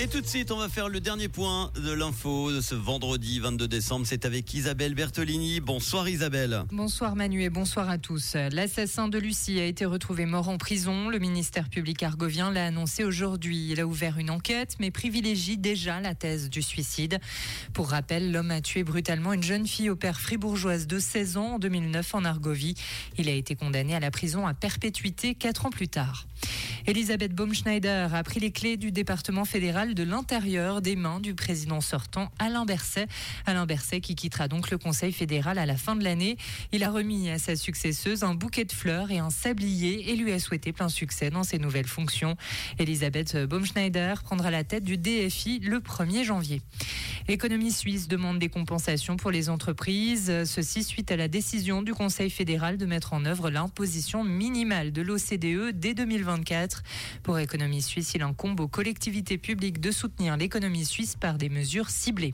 Et tout de suite, on va faire le dernier point de l'info de ce vendredi 22 décembre. C'est avec Isabelle Bertolini. Bonsoir Isabelle. Bonsoir Manu et bonsoir à tous. L'assassin de Lucie a été retrouvé mort en prison. Le ministère public argovien l'a annoncé aujourd'hui. Il a ouvert une enquête mais privilégie déjà la thèse du suicide. Pour rappel, l'homme a tué brutalement une jeune fille au père fribourgeoise de 16 ans en 2009 en Argovie. Il a été condamné à la prison à perpétuité quatre ans plus tard. Elisabeth Baumschneider a pris les clés du département fédéral de l'intérieur des mains du président sortant Alain Berset. Alain Berset qui quittera donc le Conseil fédéral à la fin de l'année. Il a remis à sa successeuse un bouquet de fleurs et un sablier et lui a souhaité plein succès dans ses nouvelles fonctions. Elisabeth Baumschneider prendra la tête du DFI le 1er janvier. L'économie suisse demande des compensations pour les entreprises, ceci suite à la décision du Conseil fédéral de mettre en œuvre l'imposition minimale de l'OCDE dès 2024. Pour Économie suisse, il incombe aux collectivités publiques de soutenir l'économie suisse par des mesures ciblées.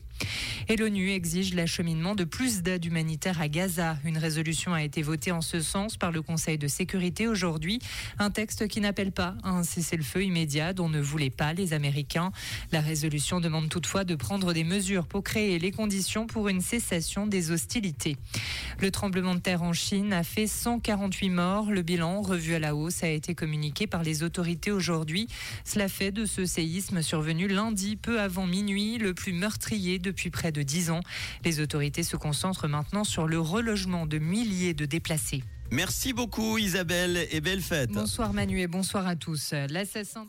Et l'ONU exige l'acheminement de plus d'aide humanitaire à Gaza. Une résolution a été votée en ce sens par le Conseil de sécurité aujourd'hui. Un texte qui n'appelle pas un cessez-le-feu immédiat dont ne voulaient pas les Américains. La résolution demande toutefois de prendre des mesures pour créer les conditions pour une cessation des hostilités. Le tremblement de terre en Chine a fait 148 morts. Le bilan, revu à la hausse, a été communiqué par les autorités aujourd'hui. Cela fait de ce séisme survenu lundi, peu avant minuit, le plus meurtrier depuis près de 10 ans. Les autorités se concentrent maintenant sur le relogement de milliers de déplacés. Merci beaucoup Isabelle et belle fête. Bonsoir Manu et bonsoir à tous. L'assassin...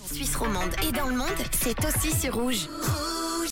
En Suisse romande et dans le monde, c'est aussi sur rouge.